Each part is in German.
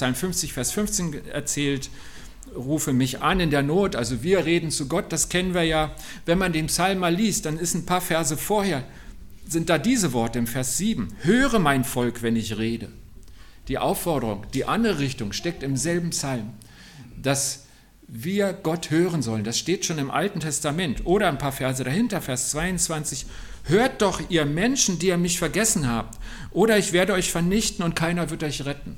Psalm 50, Vers 15 erzählt, rufe mich an in der Not, also wir reden zu Gott, das kennen wir ja. Wenn man den Psalm mal liest, dann ist ein paar Verse vorher, sind da diese Worte im Vers 7. Höre mein Volk, wenn ich rede. Die Aufforderung, die andere Richtung steckt im selben Psalm, dass wir Gott hören sollen. Das steht schon im Alten Testament. Oder ein paar Verse dahinter, Vers 22. Hört doch, ihr Menschen, die ihr mich vergessen habt, oder ich werde euch vernichten und keiner wird euch retten.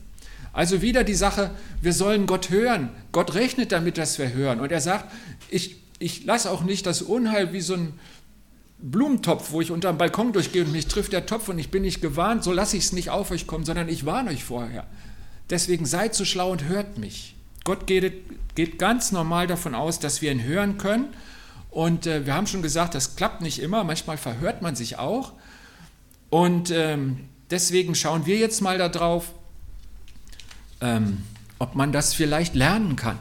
Also wieder die Sache, wir sollen Gott hören. Gott rechnet damit, dass wir hören. Und er sagt, ich, ich lasse auch nicht das Unheil wie so ein Blumentopf, wo ich unter dem Balkon durchgehe und mich trifft der Topf und ich bin nicht gewarnt, so lasse ich es nicht auf euch kommen, sondern ich warne euch vorher. Deswegen seid so schlau und hört mich. Gott geht, geht ganz normal davon aus, dass wir ihn hören können. Und äh, wir haben schon gesagt, das klappt nicht immer, manchmal verhört man sich auch. Und ähm, deswegen schauen wir jetzt mal darauf, ähm, ob man das vielleicht lernen kann.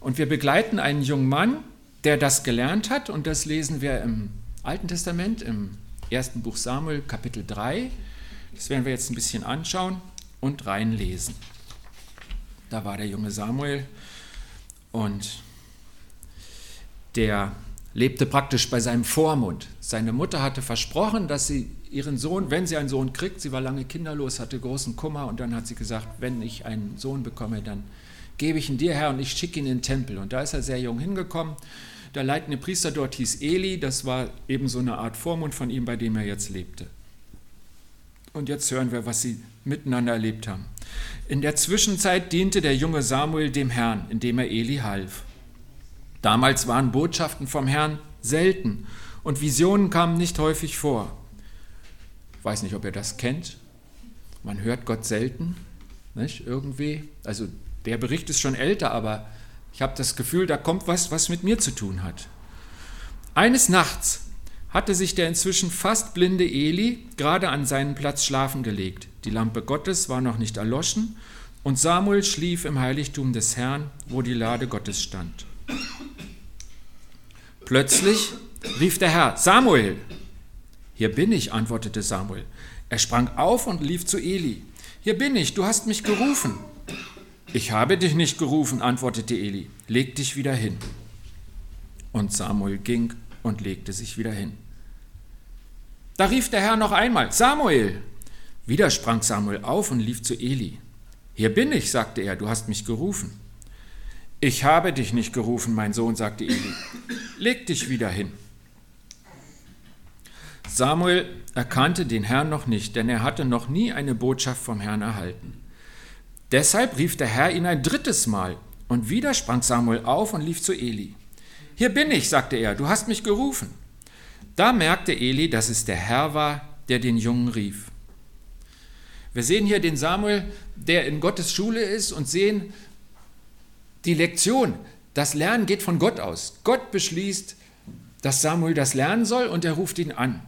Und wir begleiten einen jungen Mann, der das gelernt hat, und das lesen wir im Alten Testament, im ersten Buch Samuel, Kapitel 3. Das werden wir jetzt ein bisschen anschauen und reinlesen. Da war der junge Samuel und der lebte praktisch bei seinem Vormund. Seine Mutter hatte versprochen, dass sie ihren Sohn, wenn sie einen Sohn kriegt, sie war lange kinderlos, hatte großen Kummer und dann hat sie gesagt, wenn ich einen Sohn bekomme, dann gebe ich ihn dir her und ich schicke ihn in den Tempel. Und da ist er sehr jung hingekommen. Der leitende Priester dort hieß Eli, das war eben so eine Art Vormund von ihm, bei dem er jetzt lebte. Und jetzt hören wir, was sie miteinander erlebt haben. In der Zwischenzeit diente der junge Samuel dem Herrn, indem er Eli half. Damals waren Botschaften vom Herrn selten und Visionen kamen nicht häufig vor. Ich weiß nicht, ob ihr das kennt. Man hört Gott selten, nicht? Irgendwie. Also der Bericht ist schon älter, aber ich habe das Gefühl, da kommt was, was mit mir zu tun hat. Eines Nachts hatte sich der inzwischen fast blinde Eli gerade an seinen Platz schlafen gelegt. Die Lampe Gottes war noch nicht erloschen und Samuel schlief im Heiligtum des Herrn, wo die Lade Gottes stand. Plötzlich rief der Herr, Samuel, hier bin ich, antwortete Samuel. Er sprang auf und lief zu Eli. Hier bin ich, du hast mich gerufen. Ich habe dich nicht gerufen, antwortete Eli. Leg dich wieder hin. Und Samuel ging und legte sich wieder hin. Da rief der Herr noch einmal, Samuel. Wieder sprang Samuel auf und lief zu Eli. Hier bin ich, sagte er, du hast mich gerufen. Ich habe dich nicht gerufen, mein Sohn, sagte Eli. Leg dich wieder hin. Samuel erkannte den Herrn noch nicht, denn er hatte noch nie eine Botschaft vom Herrn erhalten. Deshalb rief der Herr ihn ein drittes Mal, und wieder sprang Samuel auf und lief zu Eli. Hier bin ich, sagte er, du hast mich gerufen. Da merkte Eli, dass es der Herr war, der den Jungen rief. Wir sehen hier den Samuel, der in Gottes Schule ist und sehen die Lektion. Das Lernen geht von Gott aus. Gott beschließt, dass Samuel das lernen soll und er ruft ihn an.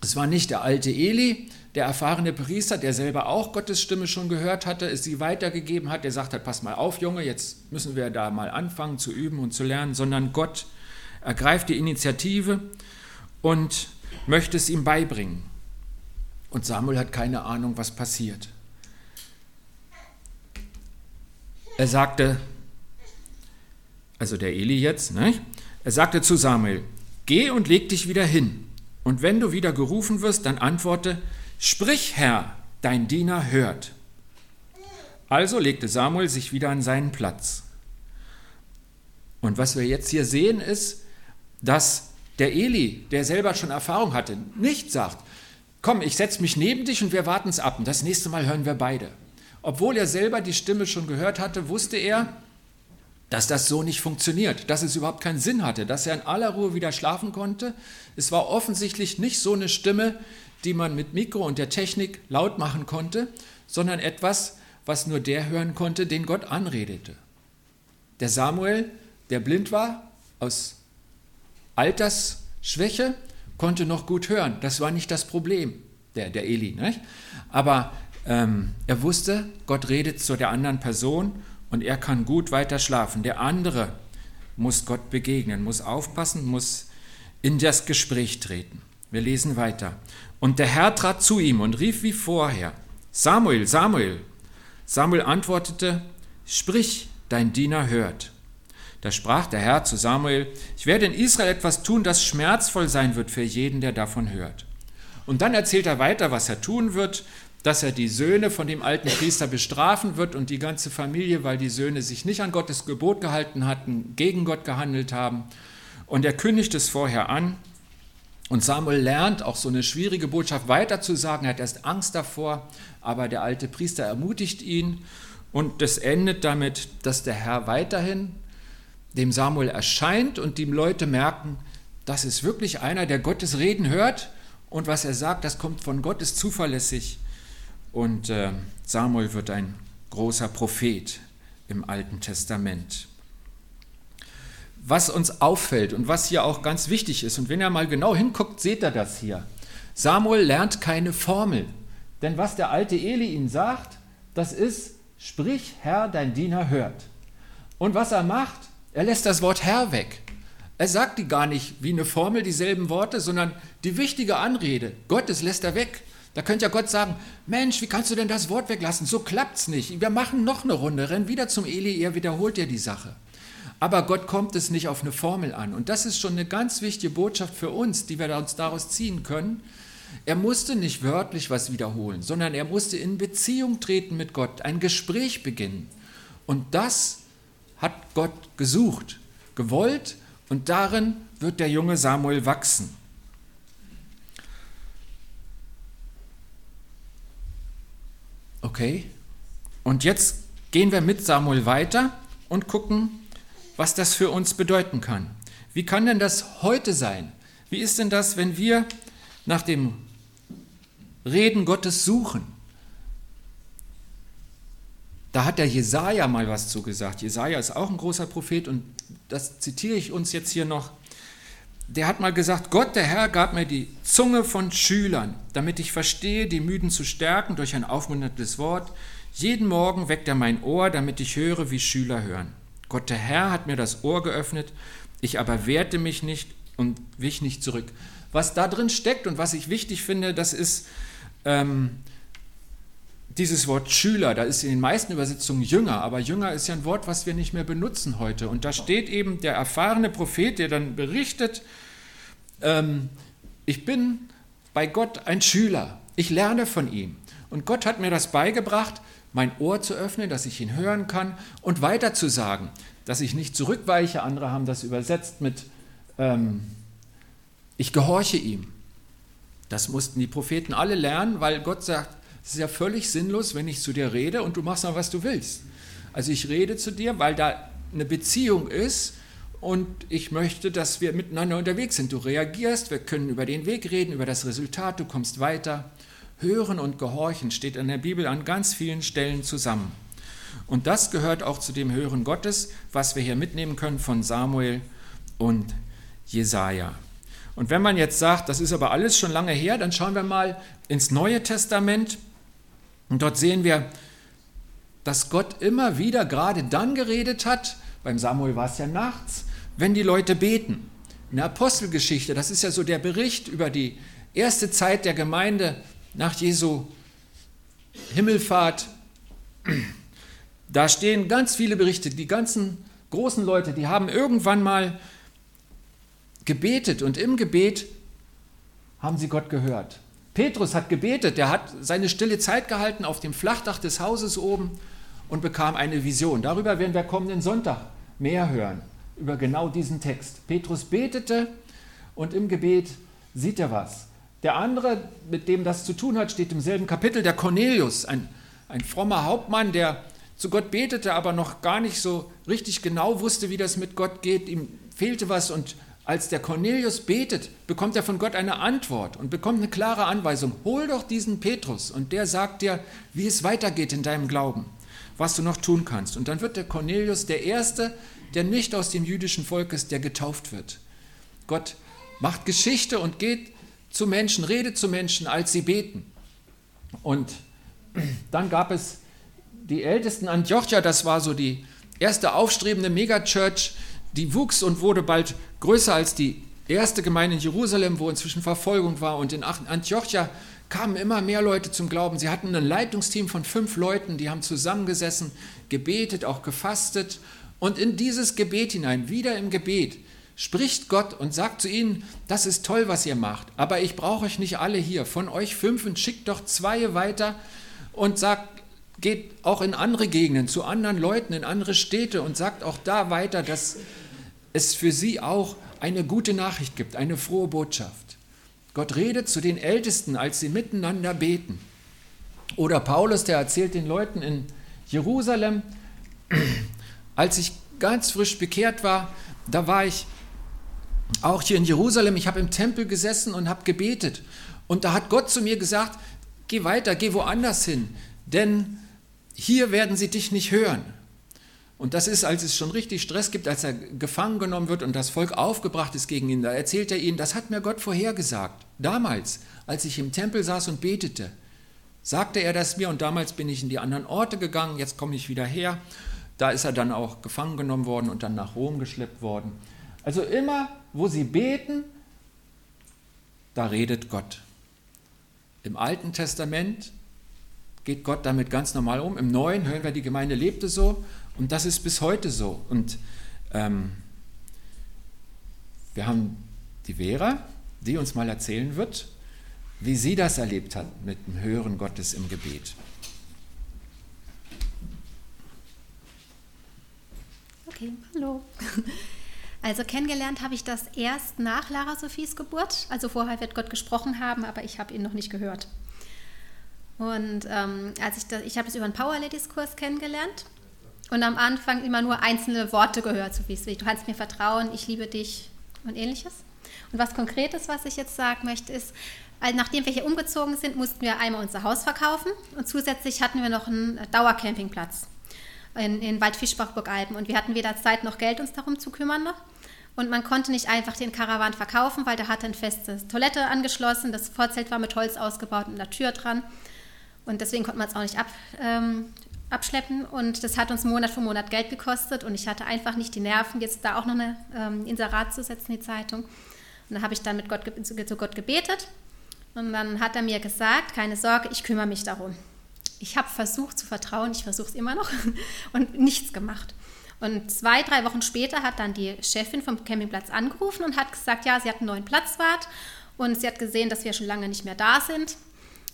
Es war nicht der alte Eli, der erfahrene Priester, der selber auch Gottes Stimme schon gehört hatte, es sie weitergegeben hat, der sagt hat, pass mal auf, Junge, jetzt müssen wir da mal anfangen zu üben und zu lernen, sondern Gott ergreift die Initiative und möchte es ihm beibringen. Und Samuel hat keine Ahnung, was passiert. Er sagte, also der Eli jetzt, ne? er sagte zu Samuel, geh und leg dich wieder hin. Und wenn du wieder gerufen wirst, dann antworte, sprich Herr, dein Diener hört. Also legte Samuel sich wieder an seinen Platz. Und was wir jetzt hier sehen, ist, dass der Eli, der selber schon Erfahrung hatte, nicht sagt, komm, ich setze mich neben dich und wir warten es ab und das nächste Mal hören wir beide. Obwohl er selber die Stimme schon gehört hatte, wusste er, dass das so nicht funktioniert, dass es überhaupt keinen Sinn hatte, dass er in aller Ruhe wieder schlafen konnte. Es war offensichtlich nicht so eine Stimme, die man mit Mikro und der Technik laut machen konnte, sondern etwas, was nur der hören konnte, den Gott anredete. Der Samuel, der blind war, aus Altersschwäche, konnte noch gut hören. Das war nicht das Problem, der, der Eli. Nicht? Aber ähm, er wusste, Gott redet zu der anderen Person und er kann gut weiter schlafen. Der andere muss Gott begegnen, muss aufpassen, muss in das Gespräch treten. Wir lesen weiter. Und der Herr trat zu ihm und rief wie vorher, Samuel, Samuel. Samuel antwortete, Sprich, dein Diener hört. Da sprach der Herr zu Samuel, ich werde in Israel etwas tun, das schmerzvoll sein wird für jeden, der davon hört. Und dann erzählt er weiter, was er tun wird, dass er die Söhne von dem alten Priester bestrafen wird und die ganze Familie, weil die Söhne sich nicht an Gottes Gebot gehalten hatten, gegen Gott gehandelt haben. Und er kündigt es vorher an. Und Samuel lernt auch so eine schwierige Botschaft weiterzusagen. Er hat erst Angst davor, aber der alte Priester ermutigt ihn. Und das endet damit, dass der Herr weiterhin dem Samuel erscheint und die Leute merken, das ist wirklich einer, der Gottes Reden hört und was er sagt, das kommt von Gott, ist zuverlässig. Und äh, Samuel wird ein großer Prophet im Alten Testament. Was uns auffällt und was hier auch ganz wichtig ist, und wenn ihr mal genau hinguckt, seht ihr das hier. Samuel lernt keine Formel, denn was der alte Eli ihm sagt, das ist, sprich Herr, dein Diener hört. Und was er macht, er lässt das Wort Herr weg. Er sagt die gar nicht wie eine Formel dieselben Worte, sondern die wichtige Anrede Gottes lässt er weg. Da könnte ja Gott sagen, Mensch, wie kannst du denn das Wort weglassen? So klappt's nicht. Wir machen noch eine Runde, renn wieder zum Eli, er wiederholt dir die Sache. Aber Gott kommt es nicht auf eine Formel an. Und das ist schon eine ganz wichtige Botschaft für uns, die wir uns daraus ziehen können. Er musste nicht wörtlich was wiederholen, sondern er musste in Beziehung treten mit Gott, ein Gespräch beginnen. Und das hat Gott gesucht, gewollt und darin wird der junge Samuel wachsen. Okay, und jetzt gehen wir mit Samuel weiter und gucken, was das für uns bedeuten kann. Wie kann denn das heute sein? Wie ist denn das, wenn wir nach dem Reden Gottes suchen? Da hat der Jesaja mal was zugesagt. Jesaja ist auch ein großer Prophet und das zitiere ich uns jetzt hier noch. Der hat mal gesagt: Gott, der Herr, gab mir die Zunge von Schülern, damit ich verstehe, die Müden zu stärken durch ein aufmunterndes Wort. Jeden Morgen weckt er mein Ohr, damit ich höre, wie Schüler hören. Gott, der Herr, hat mir das Ohr geöffnet, ich aber wehrte mich nicht und wich nicht zurück. Was da drin steckt und was ich wichtig finde, das ist, ähm, dieses Wort Schüler, da ist in den meisten Übersetzungen Jünger, aber Jünger ist ja ein Wort, was wir nicht mehr benutzen heute. Und da steht eben der erfahrene Prophet, der dann berichtet, ähm, ich bin bei Gott ein Schüler, ich lerne von ihm. Und Gott hat mir das beigebracht, mein Ohr zu öffnen, dass ich ihn hören kann und weiter zu sagen, dass ich nicht zurückweiche. Andere haben das übersetzt mit, ähm, ich gehorche ihm. Das mussten die Propheten alle lernen, weil Gott sagt, es ist ja völlig sinnlos, wenn ich zu dir rede und du machst dann, was du willst. Also ich rede zu dir, weil da eine Beziehung ist und ich möchte, dass wir miteinander unterwegs sind. Du reagierst, wir können über den Weg reden, über das Resultat, du kommst weiter. Hören und Gehorchen steht in der Bibel an ganz vielen Stellen zusammen. Und das gehört auch zu dem Hören Gottes, was wir hier mitnehmen können von Samuel und Jesaja. Und wenn man jetzt sagt, das ist aber alles schon lange her, dann schauen wir mal ins Neue Testament. Und dort sehen wir, dass Gott immer wieder gerade dann geredet hat, beim Samuel war es ja nachts, wenn die Leute beten. In der Apostelgeschichte, das ist ja so der Bericht über die erste Zeit der Gemeinde nach Jesu Himmelfahrt. Da stehen ganz viele Berichte. Die ganzen großen Leute, die haben irgendwann mal gebetet und im Gebet haben sie Gott gehört. Petrus hat gebetet, der hat seine stille Zeit gehalten auf dem Flachdach des Hauses oben und bekam eine Vision. Darüber werden wir kommenden Sonntag mehr hören, über genau diesen Text. Petrus betete und im Gebet sieht er was. Der andere, mit dem das zu tun hat, steht im selben Kapitel, der Cornelius, ein, ein frommer Hauptmann, der zu Gott betete, aber noch gar nicht so richtig genau wusste, wie das mit Gott geht. Ihm fehlte was und als der Cornelius betet, bekommt er von Gott eine Antwort und bekommt eine klare Anweisung. Hol doch diesen Petrus und der sagt dir, wie es weitergeht in deinem Glauben, was du noch tun kannst. Und dann wird der Cornelius der Erste, der nicht aus dem jüdischen Volk ist, der getauft wird. Gott macht Geschichte und geht zu Menschen, redet zu Menschen, als sie beten. Und dann gab es die ältesten Antiochia, das war so die erste aufstrebende Megachurch, die wuchs und wurde bald größer als die erste Gemeinde in Jerusalem, wo inzwischen Verfolgung war. Und in Antiochia kamen immer mehr Leute zum Glauben. Sie hatten ein Leitungsteam von fünf Leuten, die haben zusammengesessen, gebetet, auch gefastet. Und in dieses Gebet hinein, wieder im Gebet, spricht Gott und sagt zu ihnen, das ist toll, was ihr macht, aber ich brauche euch nicht alle hier. Von euch fünf und schickt doch zwei weiter und sagt, geht auch in andere Gegenden, zu anderen Leuten, in andere Städte und sagt auch da weiter, dass es für sie auch eine gute Nachricht gibt, eine frohe Botschaft. Gott redet zu den Ältesten, als sie miteinander beten. Oder Paulus, der erzählt den Leuten in Jerusalem, als ich ganz frisch bekehrt war, da war ich auch hier in Jerusalem, ich habe im Tempel gesessen und habe gebetet. Und da hat Gott zu mir gesagt, geh weiter, geh woanders hin, denn hier werden sie dich nicht hören. Und das ist, als es schon richtig Stress gibt, als er gefangen genommen wird und das Volk aufgebracht ist gegen ihn, da erzählt er ihnen, das hat mir Gott vorhergesagt. Damals, als ich im Tempel saß und betete, sagte er das mir und damals bin ich in die anderen Orte gegangen, jetzt komme ich wieder her. Da ist er dann auch gefangen genommen worden und dann nach Rom geschleppt worden. Also immer, wo sie beten, da redet Gott. Im Alten Testament geht Gott damit ganz normal um. Im Neuen hören wir, die Gemeinde lebte so und das ist bis heute so. Und ähm, wir haben die Vera, die uns mal erzählen wird, wie sie das erlebt hat mit dem Hören Gottes im Gebet. Okay, hallo. Also kennengelernt habe ich das erst nach Lara Sophies Geburt. Also vorher wird Gott gesprochen haben, aber ich habe ihn noch nicht gehört. Und ähm, als ich das, ich habe das über einen Power Ladies Kurs kennengelernt und am Anfang immer nur einzelne Worte gehört, so wie es. Du kannst mir vertrauen, ich liebe dich und ähnliches. Und was Konkretes, was ich jetzt sagen möchte, ist, nachdem wir hier umgezogen sind, mussten wir einmal unser Haus verkaufen und zusätzlich hatten wir noch einen Dauercampingplatz in, in Waldfischbach-Burgalpen und wir hatten weder Zeit noch Geld, uns darum zu kümmern noch. Und man konnte nicht einfach den Karawan verkaufen, weil der hatte eine feste Toilette angeschlossen, das Vorzelt war mit Holz ausgebaut und einer Tür dran. Und deswegen konnte man es auch nicht ab, ähm, abschleppen und das hat uns Monat für Monat Geld gekostet und ich hatte einfach nicht die Nerven, jetzt da auch noch ein ähm, Inserat zu setzen, die Zeitung. Und da habe ich dann mit Gott, zu Gott gebetet und dann hat er mir gesagt, keine Sorge, ich kümmere mich darum. Ich habe versucht zu vertrauen, ich versuche es immer noch und nichts gemacht. Und zwei, drei Wochen später hat dann die Chefin vom Campingplatz angerufen und hat gesagt, ja, sie hat einen neuen Platzwart und sie hat gesehen, dass wir schon lange nicht mehr da sind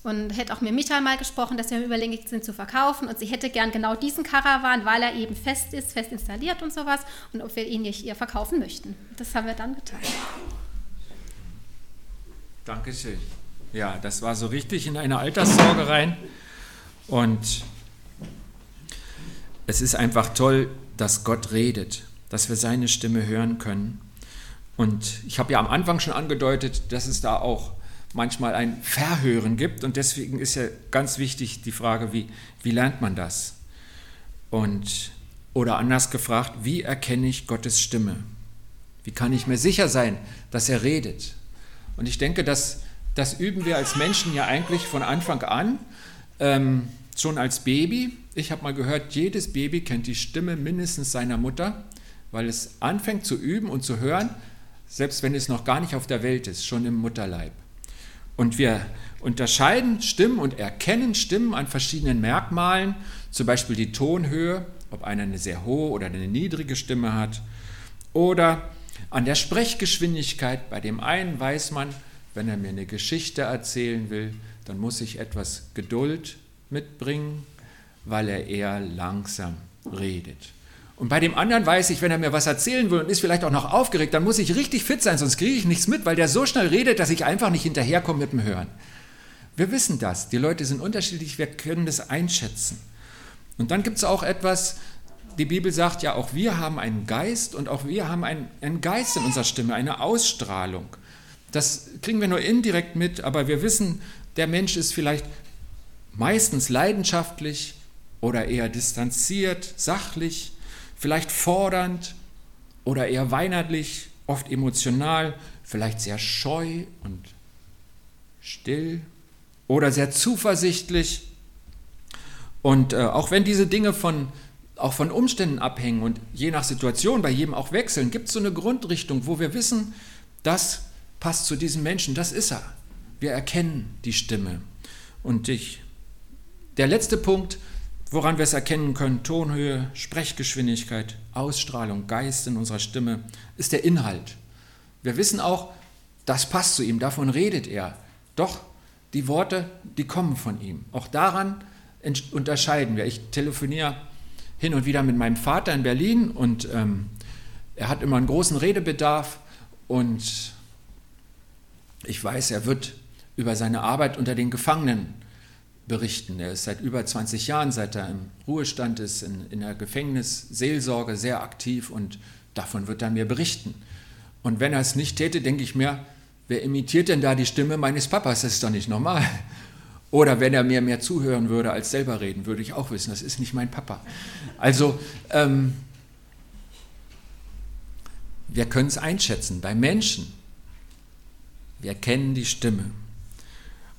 und hätte auch mit Michael mal gesprochen, dass wir überlegt sind zu verkaufen und sie hätte gern genau diesen Karawan, weil er eben fest ist, fest installiert und sowas und ob wir ihn nicht ihr verkaufen möchten. Das haben wir dann getan. Dankeschön. Ja, das war so richtig in eine Alterssorge rein und es ist einfach toll, dass Gott redet, dass wir seine Stimme hören können. Und ich habe ja am Anfang schon angedeutet, dass es da auch manchmal ein Verhören gibt. Und deswegen ist ja ganz wichtig die Frage, wie, wie lernt man das? Und, oder anders gefragt, wie erkenne ich Gottes Stimme? Wie kann ich mir sicher sein, dass er redet? Und ich denke, dass, das üben wir als Menschen ja eigentlich von Anfang an, ähm, schon als Baby. Ich habe mal gehört, jedes Baby kennt die Stimme mindestens seiner Mutter, weil es anfängt zu üben und zu hören, selbst wenn es noch gar nicht auf der Welt ist, schon im Mutterleib. Und wir unterscheiden Stimmen und erkennen Stimmen an verschiedenen Merkmalen, zum Beispiel die Tonhöhe, ob einer eine sehr hohe oder eine niedrige Stimme hat, oder an der Sprechgeschwindigkeit. Bei dem einen weiß man, wenn er mir eine Geschichte erzählen will, dann muss ich etwas Geduld mitbringen, weil er eher langsam redet. Und bei dem anderen weiß ich, wenn er mir was erzählen will und ist vielleicht auch noch aufgeregt, dann muss ich richtig fit sein, sonst kriege ich nichts mit, weil der so schnell redet, dass ich einfach nicht hinterherkomme mit dem Hören. Wir wissen das. Die Leute sind unterschiedlich, wir können das einschätzen. Und dann gibt es auch etwas, die Bibel sagt ja, auch wir haben einen Geist und auch wir haben einen, einen Geist in unserer Stimme, eine Ausstrahlung. Das kriegen wir nur indirekt mit, aber wir wissen, der Mensch ist vielleicht meistens leidenschaftlich oder eher distanziert, sachlich vielleicht fordernd oder eher weihnachtlich, oft emotional, vielleicht sehr scheu und still oder sehr zuversichtlich. Und äh, auch wenn diese Dinge von, auch von Umständen abhängen und je nach Situation bei jedem auch wechseln, gibt es so eine Grundrichtung, wo wir wissen, das passt zu diesem Menschen, das ist er. wir erkennen die Stimme. Und ich, der letzte Punkt, woran wir es erkennen können, Tonhöhe, Sprechgeschwindigkeit, Ausstrahlung, Geist in unserer Stimme, ist der Inhalt. Wir wissen auch, das passt zu ihm, davon redet er. Doch die Worte, die kommen von ihm. Auch daran unterscheiden wir. Ich telefoniere hin und wieder mit meinem Vater in Berlin und ähm, er hat immer einen großen Redebedarf und ich weiß, er wird über seine Arbeit unter den Gefangenen berichten. Er ist seit über 20 Jahren, seit er im Ruhestand ist, in, in der Gefängnisseelsorge sehr aktiv und davon wird er mir berichten. Und wenn er es nicht täte, denke ich mir, wer imitiert denn da die Stimme meines Papas? Das ist doch nicht normal. Oder wenn er mir mehr zuhören würde als selber reden, würde ich auch wissen, das ist nicht mein Papa. Also, ähm, wir können es einschätzen bei Menschen. Wir kennen die Stimme.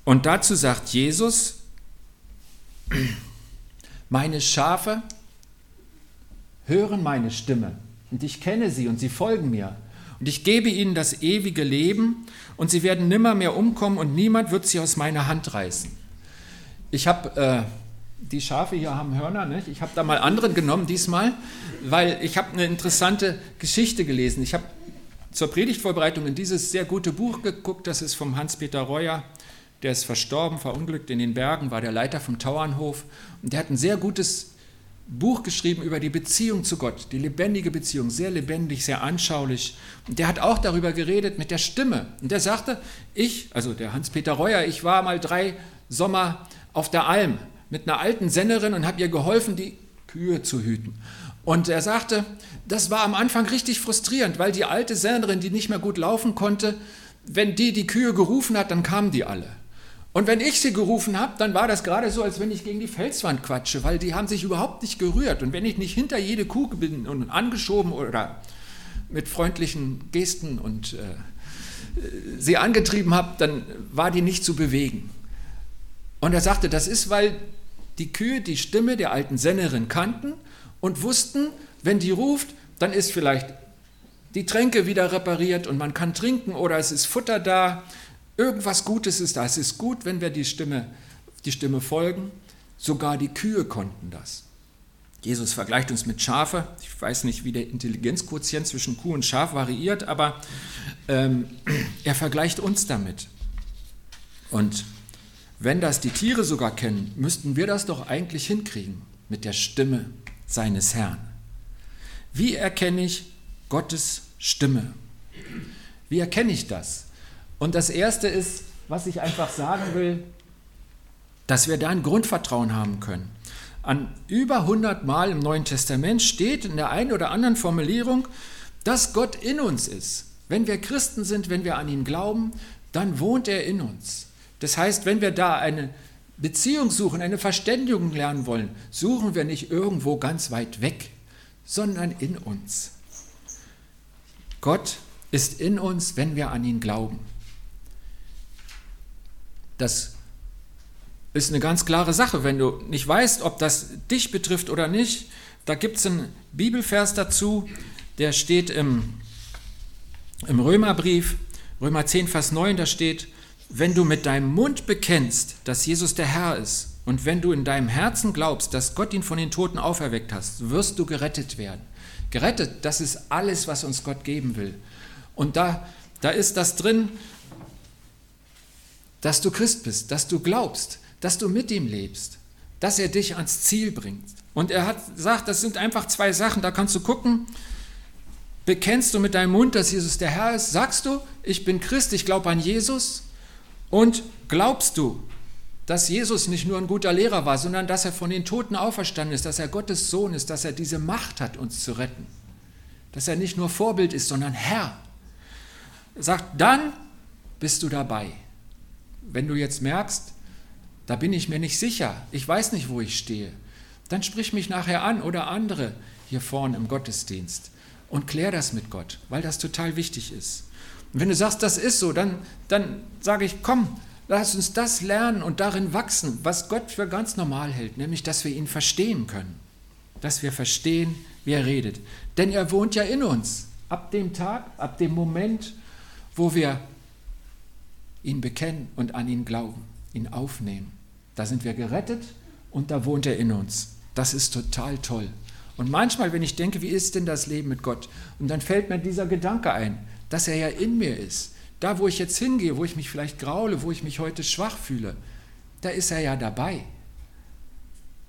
Und dazu sagt Jesus, meine Schafe hören meine Stimme und ich kenne sie und sie folgen mir. Und ich gebe ihnen das ewige Leben und sie werden nimmer mehr umkommen und niemand wird sie aus meiner Hand reißen. Ich habe, äh, die Schafe hier haben Hörner, nicht? ich habe da mal andere genommen diesmal, weil ich habe eine interessante Geschichte gelesen. Ich habe zur Predigtvorbereitung in dieses sehr gute Buch geguckt, das ist vom Hans-Peter Reuer, der ist verstorben, verunglückt in den Bergen, war der Leiter vom Tauernhof und der hat ein sehr gutes Buch geschrieben über die Beziehung zu Gott, die lebendige Beziehung, sehr lebendig, sehr anschaulich. Und der hat auch darüber geredet mit der Stimme. Und der sagte, ich, also der Hans-Peter Reuer, ich war mal drei Sommer auf der Alm mit einer alten Sennerin und habe ihr geholfen, die Kühe zu hüten. Und er sagte, das war am Anfang richtig frustrierend, weil die alte Sennerin, die nicht mehr gut laufen konnte, wenn die die Kühe gerufen hat, dann kamen die alle. Und wenn ich sie gerufen habe, dann war das gerade so, als wenn ich gegen die Felswand quatsche, weil die haben sich überhaupt nicht gerührt. Und wenn ich nicht hinter jede Kuh bin und angeschoben oder mit freundlichen Gesten und äh, sie angetrieben habe, dann war die nicht zu bewegen. Und er sagte, das ist, weil die Kühe die Stimme der alten Sennerin kannten und wussten, wenn die ruft, dann ist vielleicht die Tränke wieder repariert und man kann trinken oder es ist Futter da Irgendwas Gutes ist da. Es ist gut, wenn wir die Stimme, die Stimme folgen. Sogar die Kühe konnten das. Jesus vergleicht uns mit Schafe. Ich weiß nicht, wie der Intelligenzquotient zwischen Kuh und Schaf variiert, aber ähm, er vergleicht uns damit. Und wenn das die Tiere sogar kennen, müssten wir das doch eigentlich hinkriegen mit der Stimme seines Herrn. Wie erkenne ich Gottes Stimme? Wie erkenne ich das? Und das Erste ist, was ich einfach sagen will, dass wir da ein Grundvertrauen haben können. An über 100 Mal im Neuen Testament steht in der einen oder anderen Formulierung, dass Gott in uns ist. Wenn wir Christen sind, wenn wir an ihn glauben, dann wohnt er in uns. Das heißt, wenn wir da eine Beziehung suchen, eine Verständigung lernen wollen, suchen wir nicht irgendwo ganz weit weg, sondern in uns. Gott ist in uns, wenn wir an ihn glauben. Das ist eine ganz klare Sache. Wenn du nicht weißt, ob das dich betrifft oder nicht, da gibt es einen Bibelvers dazu, der steht im, im Römerbrief, Römer 10, Vers 9, da steht, wenn du mit deinem Mund bekennst, dass Jesus der Herr ist, und wenn du in deinem Herzen glaubst, dass Gott ihn von den Toten auferweckt hast, wirst du gerettet werden. Gerettet, das ist alles, was uns Gott geben will. Und da, da ist das drin, dass du Christ bist, dass du glaubst, dass du mit ihm lebst, dass er dich ans Ziel bringt. Und er hat gesagt, das sind einfach zwei Sachen, da kannst du gucken, bekennst du mit deinem Mund, dass Jesus der Herr ist, sagst du, ich bin Christ, ich glaube an Jesus und glaubst du, dass Jesus nicht nur ein guter Lehrer war, sondern dass er von den Toten auferstanden ist, dass er Gottes Sohn ist, dass er diese Macht hat, uns zu retten, dass er nicht nur Vorbild ist, sondern Herr. Er sagt, dann bist du dabei. Wenn du jetzt merkst, da bin ich mir nicht sicher, ich weiß nicht, wo ich stehe, dann sprich mich nachher an oder andere hier vorne im Gottesdienst und klär das mit Gott, weil das total wichtig ist. Und wenn du sagst, das ist so, dann, dann sage ich, komm, lass uns das lernen und darin wachsen, was Gott für ganz normal hält, nämlich, dass wir ihn verstehen können, dass wir verstehen, wie er redet. Denn er wohnt ja in uns. Ab dem Tag, ab dem Moment, wo wir ihn bekennen und an ihn glauben, ihn aufnehmen. Da sind wir gerettet und da wohnt er in uns. Das ist total toll. Und manchmal, wenn ich denke, wie ist denn das Leben mit Gott? Und dann fällt mir dieser Gedanke ein, dass er ja in mir ist. Da, wo ich jetzt hingehe, wo ich mich vielleicht graule, wo ich mich heute schwach fühle, da ist er ja dabei.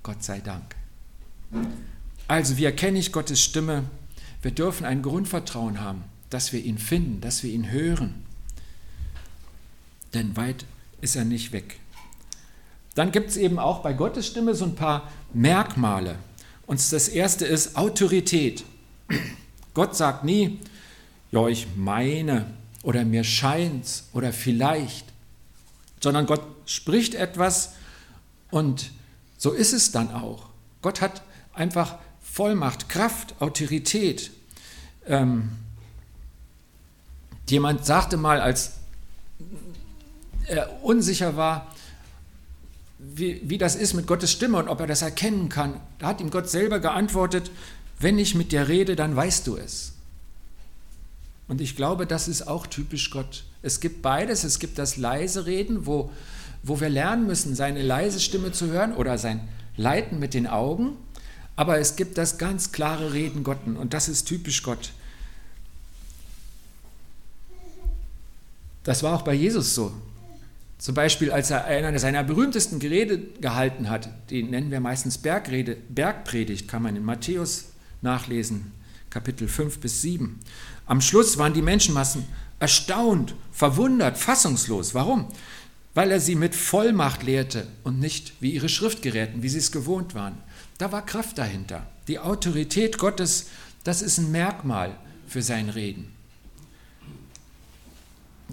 Gott sei Dank. Also, wie erkenne ich Gottes Stimme? Wir dürfen ein Grundvertrauen haben, dass wir ihn finden, dass wir ihn hören. Denn weit ist er nicht weg. Dann gibt es eben auch bei Gottes Stimme so ein paar Merkmale. Und das erste ist Autorität. Gott sagt nie, ja, ich meine oder mir scheint oder vielleicht, sondern Gott spricht etwas und so ist es dann auch. Gott hat einfach Vollmacht, Kraft, Autorität. Ähm, jemand sagte mal, als er unsicher war, wie, wie das ist mit Gottes Stimme und ob er das erkennen kann, da hat ihm Gott selber geantwortet, wenn ich mit dir rede, dann weißt du es. Und ich glaube, das ist auch typisch Gott. Es gibt beides. Es gibt das leise Reden, wo, wo wir lernen müssen, seine leise Stimme zu hören oder sein Leiten mit den Augen. Aber es gibt das ganz klare Reden Gotten und das ist typisch Gott. Das war auch bei Jesus so. Zum Beispiel, als er eine seiner berühmtesten Gerede gehalten hat, die nennen wir meistens Bergrede, Bergpredigt, kann man in Matthäus nachlesen, Kapitel 5 bis 7. Am Schluss waren die Menschenmassen erstaunt, verwundert, fassungslos. Warum? Weil er sie mit Vollmacht lehrte und nicht wie ihre Schriftgeräten, wie sie es gewohnt waren. Da war Kraft dahinter. Die Autorität Gottes, das ist ein Merkmal für sein Reden.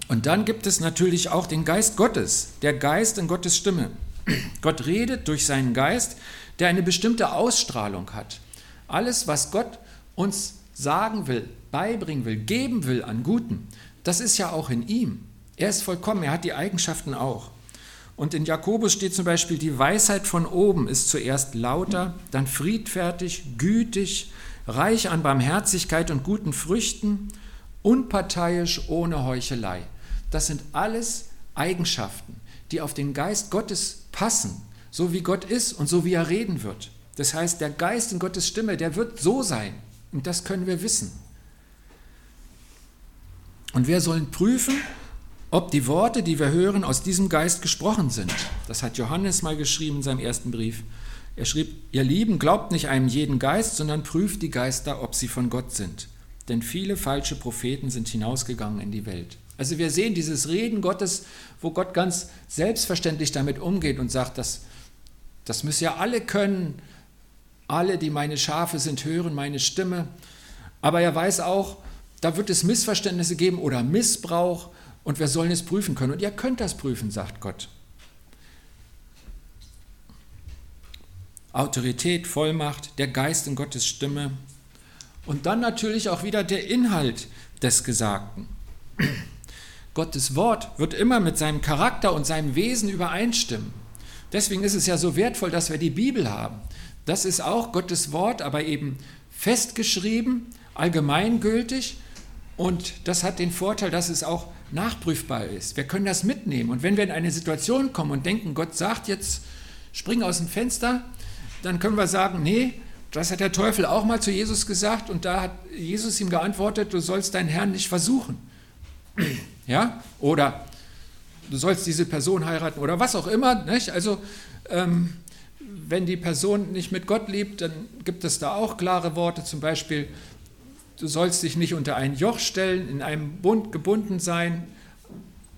Und dann gibt es natürlich auch den Geist Gottes, der Geist in Gottes Stimme. Gott redet durch seinen Geist, der eine bestimmte Ausstrahlung hat. Alles, was Gott uns sagen will, beibringen will, geben will an Guten, das ist ja auch in ihm. Er ist vollkommen, er hat die Eigenschaften auch. Und in Jakobus steht zum Beispiel, die Weisheit von oben ist zuerst lauter, dann friedfertig, gütig, reich an Barmherzigkeit und guten Früchten, unparteiisch, ohne Heuchelei. Das sind alles Eigenschaften, die auf den Geist Gottes passen, so wie Gott ist und so wie er reden wird. Das heißt, der Geist in Gottes Stimme, der wird so sein. Und das können wir wissen. Und wir sollen prüfen, ob die Worte, die wir hören, aus diesem Geist gesprochen sind. Das hat Johannes mal geschrieben in seinem ersten Brief. Er schrieb, ihr Lieben, glaubt nicht einem jeden Geist, sondern prüft die Geister, ob sie von Gott sind. Denn viele falsche Propheten sind hinausgegangen in die Welt. Also wir sehen dieses Reden Gottes, wo Gott ganz selbstverständlich damit umgeht und sagt, das, das müssen ja alle können. Alle, die meine Schafe sind, hören meine Stimme. Aber er weiß auch, da wird es Missverständnisse geben oder Missbrauch und wir sollen es prüfen können. Und ihr könnt das prüfen, sagt Gott. Autorität, Vollmacht, der Geist in Gottes Stimme und dann natürlich auch wieder der Inhalt des Gesagten. Gottes Wort wird immer mit seinem Charakter und seinem Wesen übereinstimmen. Deswegen ist es ja so wertvoll, dass wir die Bibel haben. Das ist auch Gottes Wort, aber eben festgeschrieben, allgemeingültig und das hat den Vorteil, dass es auch nachprüfbar ist. Wir können das mitnehmen und wenn wir in eine Situation kommen und denken, Gott sagt jetzt, spring aus dem Fenster, dann können wir sagen, nee, das hat der Teufel auch mal zu Jesus gesagt und da hat Jesus ihm geantwortet, du sollst deinen Herrn nicht versuchen. Ja? Oder du sollst diese Person heiraten oder was auch immer. Nicht? Also, ähm, wenn die Person nicht mit Gott lebt, dann gibt es da auch klare Worte, zum Beispiel, du sollst dich nicht unter ein Joch stellen, in einem Bund gebunden sein,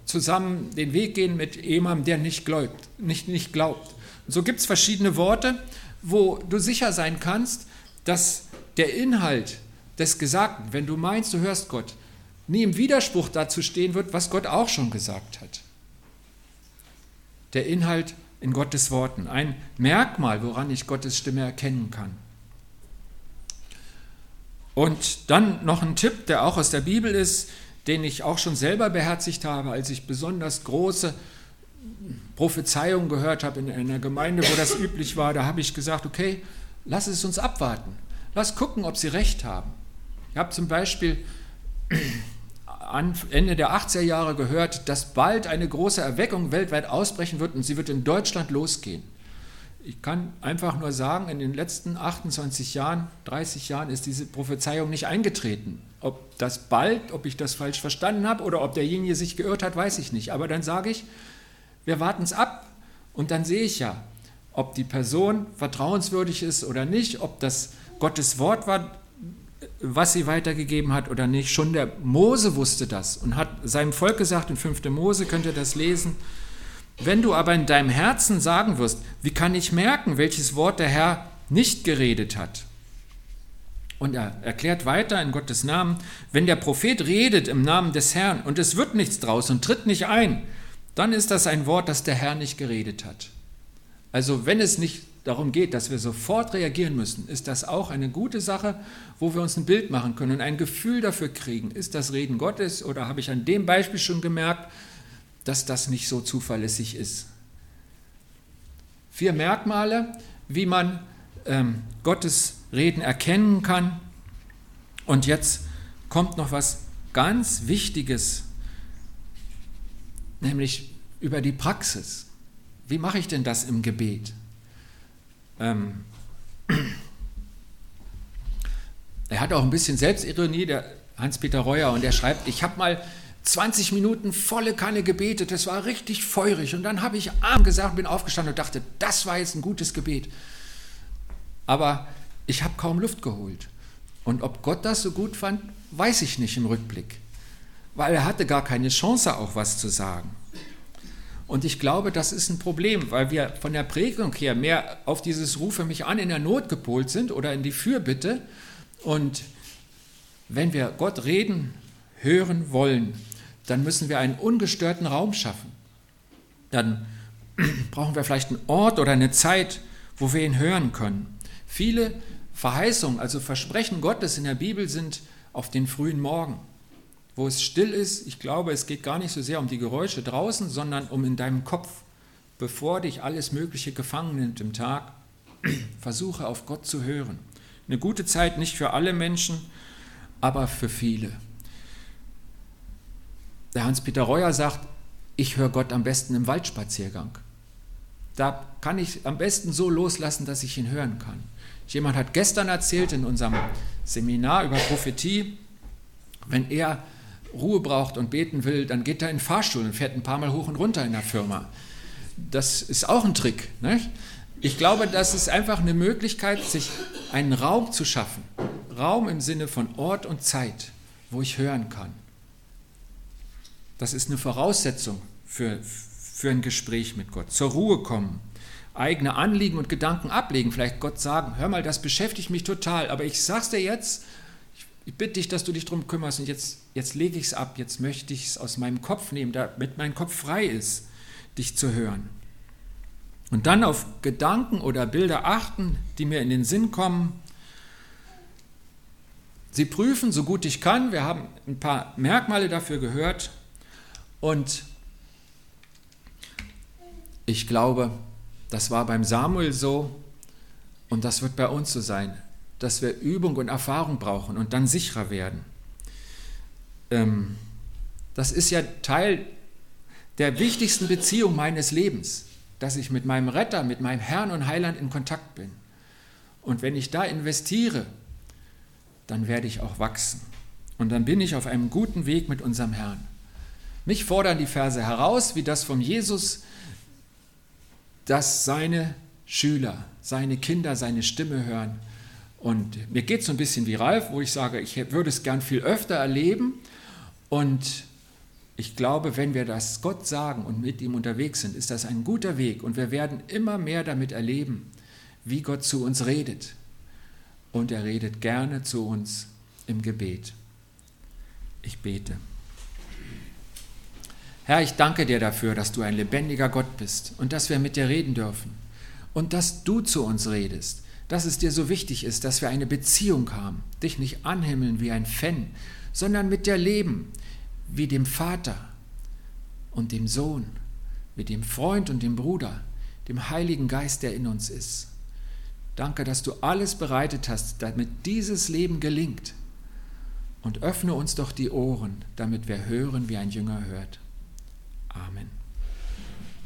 zusammen den Weg gehen mit jemandem, der nicht glaubt. Nicht, nicht glaubt. So gibt es verschiedene Worte, wo du sicher sein kannst, dass der Inhalt des Gesagten, wenn du meinst, du hörst Gott, nie im Widerspruch dazu stehen wird, was Gott auch schon gesagt hat. Der Inhalt in Gottes Worten, ein Merkmal, woran ich Gottes Stimme erkennen kann. Und dann noch ein Tipp, der auch aus der Bibel ist, den ich auch schon selber beherzigt habe, als ich besonders große Prophezeiungen gehört habe in einer Gemeinde, wo das üblich war. Da habe ich gesagt, okay, lass es uns abwarten. Lass gucken, ob sie recht haben. Ich habe zum Beispiel Ende der 80er Jahre gehört, dass bald eine große Erweckung weltweit ausbrechen wird und sie wird in Deutschland losgehen. Ich kann einfach nur sagen, in den letzten 28 Jahren, 30 Jahren ist diese Prophezeiung nicht eingetreten. Ob das bald, ob ich das falsch verstanden habe oder ob derjenige sich geirrt hat, weiß ich nicht. Aber dann sage ich, wir warten es ab und dann sehe ich ja, ob die Person vertrauenswürdig ist oder nicht, ob das Gottes Wort war, was sie weitergegeben hat oder nicht. Schon der Mose wusste das und hat seinem Volk gesagt, in 5. Mose könnt ihr das lesen. Wenn du aber in deinem Herzen sagen wirst, wie kann ich merken, welches Wort der Herr nicht geredet hat? Und er erklärt weiter in Gottes Namen, wenn der Prophet redet im Namen des Herrn und es wird nichts draus und tritt nicht ein, dann ist das ein Wort, das der Herr nicht geredet hat. Also wenn es nicht darum geht, dass wir sofort reagieren müssen, ist das auch eine gute Sache, wo wir uns ein Bild machen können und ein Gefühl dafür kriegen, ist das Reden Gottes oder habe ich an dem Beispiel schon gemerkt, dass das nicht so zuverlässig ist. Vier Merkmale, wie man ähm, Gottes Reden erkennen kann. Und jetzt kommt noch was ganz Wichtiges, nämlich über die Praxis. Wie mache ich denn das im Gebet? Ähm, er hat auch ein bisschen Selbstironie, der Hans-Peter Reuer, und er schreibt, ich habe mal 20 Minuten volle Kanne gebetet, das war richtig feurig. Und dann habe ich arm gesagt, bin aufgestanden und dachte, das war jetzt ein gutes Gebet. Aber ich habe kaum Luft geholt. Und ob Gott das so gut fand, weiß ich nicht im Rückblick, weil er hatte gar keine Chance, auch was zu sagen. Und ich glaube, das ist ein Problem, weil wir von der Prägung her mehr auf dieses Rufe mich an in der Not gepolt sind oder in die Fürbitte. Und wenn wir Gott reden, hören wollen, dann müssen wir einen ungestörten Raum schaffen. Dann brauchen wir vielleicht einen Ort oder eine Zeit, wo wir ihn hören können. Viele Verheißungen, also Versprechen Gottes in der Bibel sind auf den frühen Morgen, wo es still ist. Ich glaube, es geht gar nicht so sehr um die Geräusche draußen, sondern um in deinem Kopf, bevor dich alles Mögliche gefangen nimmt im Tag. Versuche auf Gott zu hören. Eine gute Zeit nicht für alle Menschen, aber für viele. Der Hans-Peter Reuer sagt, ich höre Gott am besten im Waldspaziergang. Da kann ich am besten so loslassen, dass ich ihn hören kann. Jemand hat gestern erzählt in unserem Seminar über Prophetie, wenn er Ruhe braucht und beten will, dann geht er in den Fahrstuhl und fährt ein paar Mal hoch und runter in der Firma. Das ist auch ein Trick. Nicht? Ich glaube, das ist einfach eine Möglichkeit, sich einen Raum zu schaffen. Raum im Sinne von Ort und Zeit, wo ich hören kann. Das ist eine Voraussetzung für, für ein Gespräch mit Gott. Zur Ruhe kommen, eigene Anliegen und Gedanken ablegen, vielleicht Gott sagen, hör mal, das beschäftigt mich total, aber ich sag's dir jetzt, ich bitte dich, dass du dich darum kümmerst und jetzt, jetzt lege ich es ab, jetzt möchte ich es aus meinem Kopf nehmen, damit mein Kopf frei ist, dich zu hören. Und dann auf Gedanken oder Bilder achten, die mir in den Sinn kommen. Sie prüfen, so gut ich kann. Wir haben ein paar Merkmale dafür gehört. Und ich glaube, das war beim Samuel so und das wird bei uns so sein, dass wir Übung und Erfahrung brauchen und dann sicherer werden. Ähm, das ist ja Teil der wichtigsten Beziehung meines Lebens, dass ich mit meinem Retter, mit meinem Herrn und Heiland in Kontakt bin. Und wenn ich da investiere, dann werde ich auch wachsen. Und dann bin ich auf einem guten Weg mit unserem Herrn. Mich fordern die Verse heraus, wie das von Jesus, dass seine Schüler, seine Kinder seine Stimme hören. Und mir geht es so ein bisschen wie Ralf, wo ich sage, ich würde es gern viel öfter erleben. Und ich glaube, wenn wir das Gott sagen und mit ihm unterwegs sind, ist das ein guter Weg. Und wir werden immer mehr damit erleben, wie Gott zu uns redet. Und er redet gerne zu uns im Gebet. Ich bete. Herr, ich danke dir dafür, dass du ein lebendiger Gott bist und dass wir mit dir reden dürfen und dass du zu uns redest, dass es dir so wichtig ist, dass wir eine Beziehung haben, dich nicht anhimmeln wie ein Fan, sondern mit dir leben wie dem Vater und dem Sohn, mit dem Freund und dem Bruder, dem Heiligen Geist, der in uns ist. Danke, dass du alles bereitet hast, damit dieses Leben gelingt und öffne uns doch die Ohren, damit wir hören, wie ein Jünger hört. Amen.